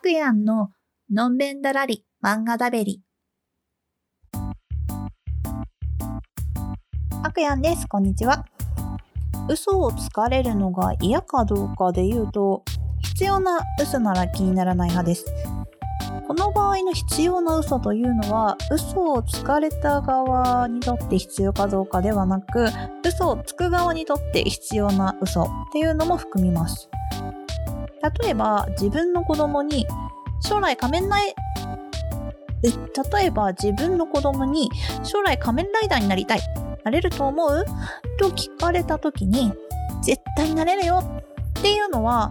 クヤンののんべんだらり漫画だべり。アクヤンです。こんにちは。嘘をつかれるのが嫌かどうかで言うと、必要な嘘なら気にならない派です。この場合の必要な嘘というのは、嘘をつかれた側にとって必要かどうかではなく、嘘をつく側にとって必要な嘘っていうのも含みます。例えば、自分の子供に将来仮面ライ例えば自分の子供に将来仮面ライダーになりたい。なれると思う？と聞かれた時に、絶対なれるよっていうのは、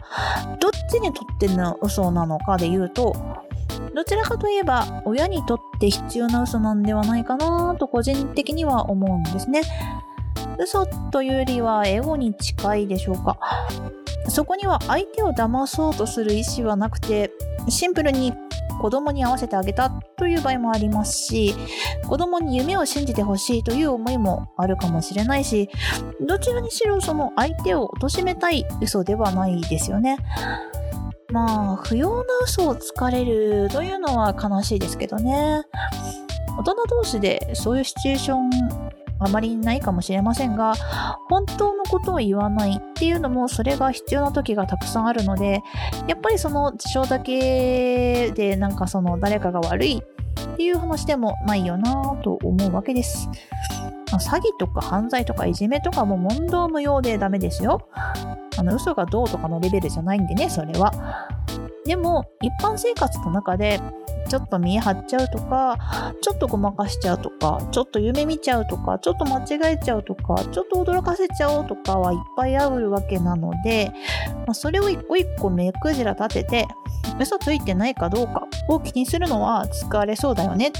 どっちにとっての嘘なのかで言うと、どちらかといえば親にとって必要な嘘なんではないかなと個人的には思うんですね。嘘というよりはエゴに近いでしょうか。そこには相手を騙そうとする意思はなくて、シンプルに子供に合わせてあげたという場合もありますし、子供に夢を信じてほしいという思いもあるかもしれないし、どちらにしろその相手を貶めたい嘘ではないですよね。まあ、不要な嘘をつかれるというのは悲しいですけどね。大人同士でそういうシチュエーションあまりないかもしれませんが、本当のことを言わないっていうのもそれが必要な時がたくさんあるので、やっぱりその事象だけでなんかその誰かが悪いっていう話でもないよなぁと思うわけです。詐欺とか犯罪とかいじめとかも問答無用でダメですよ。あの嘘がどうとかのレベルじゃないんでね、それは。でも、一般生活の中で、ちょっと見え張っちゃうとか、ちょっとごまかしちゃうとか、ちょっと夢見ちゃうとか、ちょっと間違えちゃうとか、ちょっと驚かせちゃおうとかはいっぱいあるわけなので、まあ、それを一個一個目くじら立てて、嘘ついてないかどうかを気にするのは疲れそうだよねっ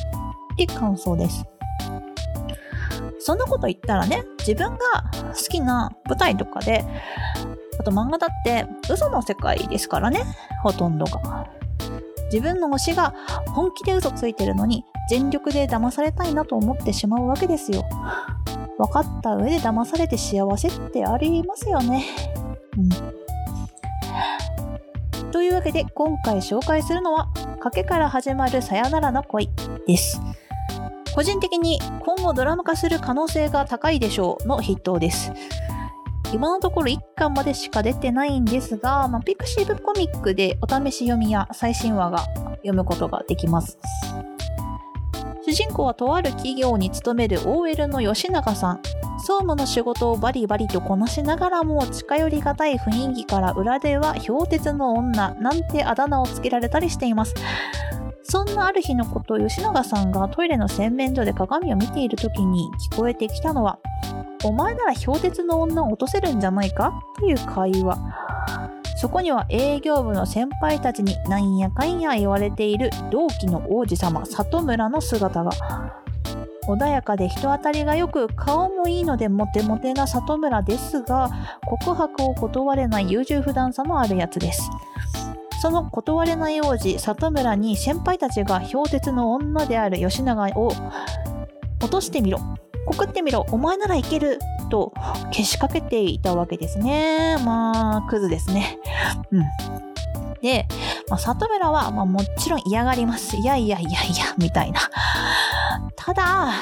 て感想です。そんなこと言ったらね、自分が好きな舞台とかで、あと漫画だって嘘の世界ですからね、ほとんどが。自分の推しが本気で嘘ついてるのに全力で騙されたいなと思ってしまうわけですよ。分かった上で騙されて幸せってありますよね。うん。というわけで今回紹介するのは賭けから始まるさよならの恋です。個人的に今後ドラマ化する可能性が高いでしょうの筆頭です。今のところ1巻までしか出てないんですが、まあ、ピクシブコミックでお試し読みや最新話が読むことができます。主人公はとある企業に勤める OL の吉永さん。総務の仕事をバリバリとこなしながらも近寄りがたい雰囲気から裏では氷鉄の女なんてあだ名をつけられたりしています。そんなある日のこと吉永さんがトイレの洗面所で鏡を見ている時に聞こえてきたのはお前なら氷鉄の女を落とせるんじゃないか？という会話。そこには営業部の先輩たちになんやかんや言われている同期の王子様里村の姿が。穏やかで人当たりがよく顔もいいのでモテモテな里村ですが告白を断れない優柔不断さのあるやつですその断れない王子里村に先輩たちが氷鉄の女である吉永を落としてみろ告ってみろお前ならいけるとけしかけていたわけですね。まあ、クズですね。うん。で、まあ、里村は、まあ、もちろん嫌がります。いやいやいやいや、みたいな。ただ、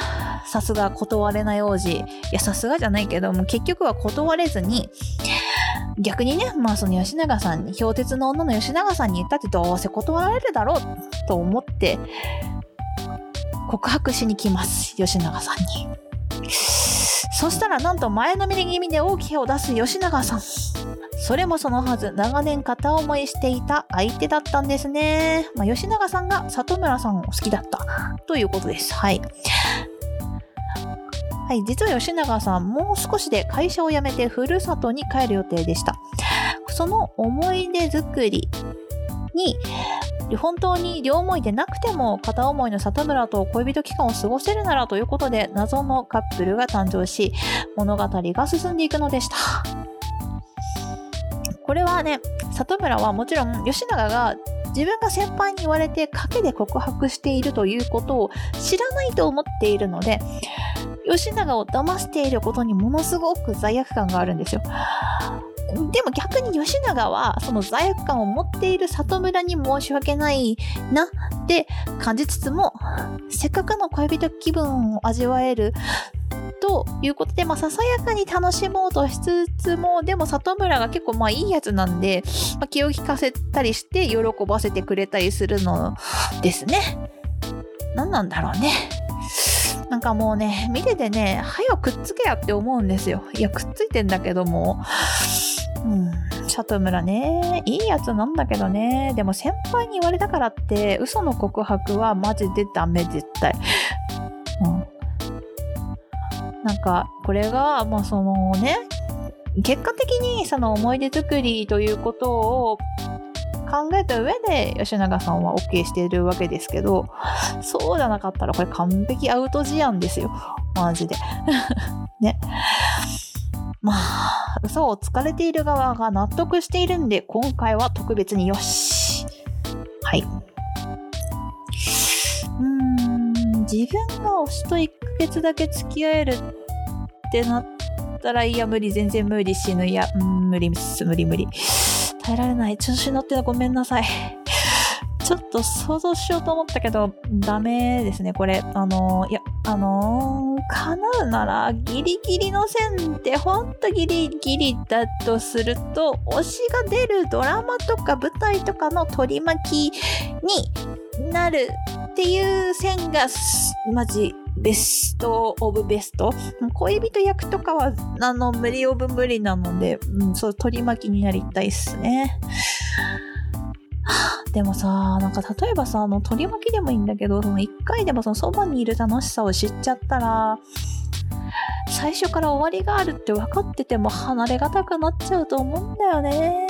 さすが断れない王子。いや、さすがじゃないけども、結局は断れずに、逆にね、まあその吉永さんに、氷鉄の女の吉永さんに言ったってどうせ断られるだろうと思って、告白しに来ます。吉永さんに。そしたらなんと前のめり気味で大きいを出す吉永さん。それもそのはず、長年片思いしていた相手だったんですね。まあ、吉永さんが里村さんを好きだったということです。はい。はい、実は吉永さん、もう少しで会社を辞めてふるさとに帰る予定でした。その思い出作りに本当に両思いでなくても片思いの里村と恋人期間を過ごせるならということで謎のカップルが誕生し物語が進んでいくのでした。これはね里村はもちろん吉永が自分が先輩に言われて賭けで告白しているということを知らないと思っているので吉永を騙していることにものすごく罪悪感があるんですよ。でも逆に吉永はその罪悪感を持っている里村に申し訳ないなって感じつつもせっかくの恋人気分を味わえるということで、まあ、ささやかに楽しもうとしつつも、でも里村が結構まあいいやつなんで、まあ、気を利かせたりして喜ばせてくれたりするのですね。何なんだろうね。なんかもうね、見ててね、早くくっつけやって思うんですよ。いや、くっついてんだけども。里村ね、いいやつなんだけどね。でも先輩に言われたからって、嘘の告白はマジでダメ、絶対。うん。なんか、これが、まあそのね、結果的にその思い出作りということを考えた上で吉永さんは OK しているわけですけど、そうじゃなかったらこれ完璧アウト事案ですよ。マジで。ね。まあ、嘘をつかれている側が納得しているんで、今回は特別によし。はい。うん、自分が推しと1ヶ月だけ付き合えるってなったら、いや、無理、全然無理、死ぬ。いや、うん、無理、無理、無理。耐えられない。調子に乗ってのごめんなさい。ちょっと想像しようと思ったけど、ダメですね、これ。あのー、いや、あのー、叶うなら、ギリギリの線ってほんとギリギリだとすると、推しが出るドラマとか舞台とかの取り巻きになるっていう線が、マジ、ベストオブベスト。恋人役とかは、あの、無理オブ無理なので、うん、そう、取り巻きになりたいっすね。でもさ、なんか例えばさ、あの、取り巻きでもいいんだけど、その一回でもそのそばにいる楽しさを知っちゃったら、最初から終わりがあるって分かってても離れがたくなっちゃうと思うんだよね。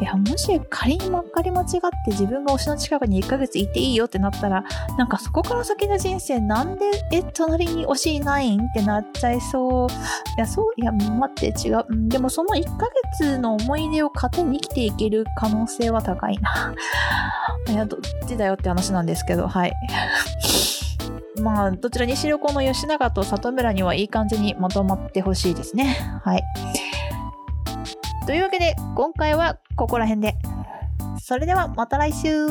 いや、もし仮にまっかり間違って自分が推しの近くに1ヶ月いていいよってなったら、なんかそこから先の人生なんで、え、隣に推しいないんってなっちゃいそう？いや、そう、いや、待って、違う。でもその1ヶ月の思い出を糧に生きていける可能性は高いな。いや、どっちだよって話なんですけど、はい。まあ、どちらにしろこの吉永と里村にはいい感じにまとまってほしいですね。はい。というわけで、今回はここら辺で。それではまた来週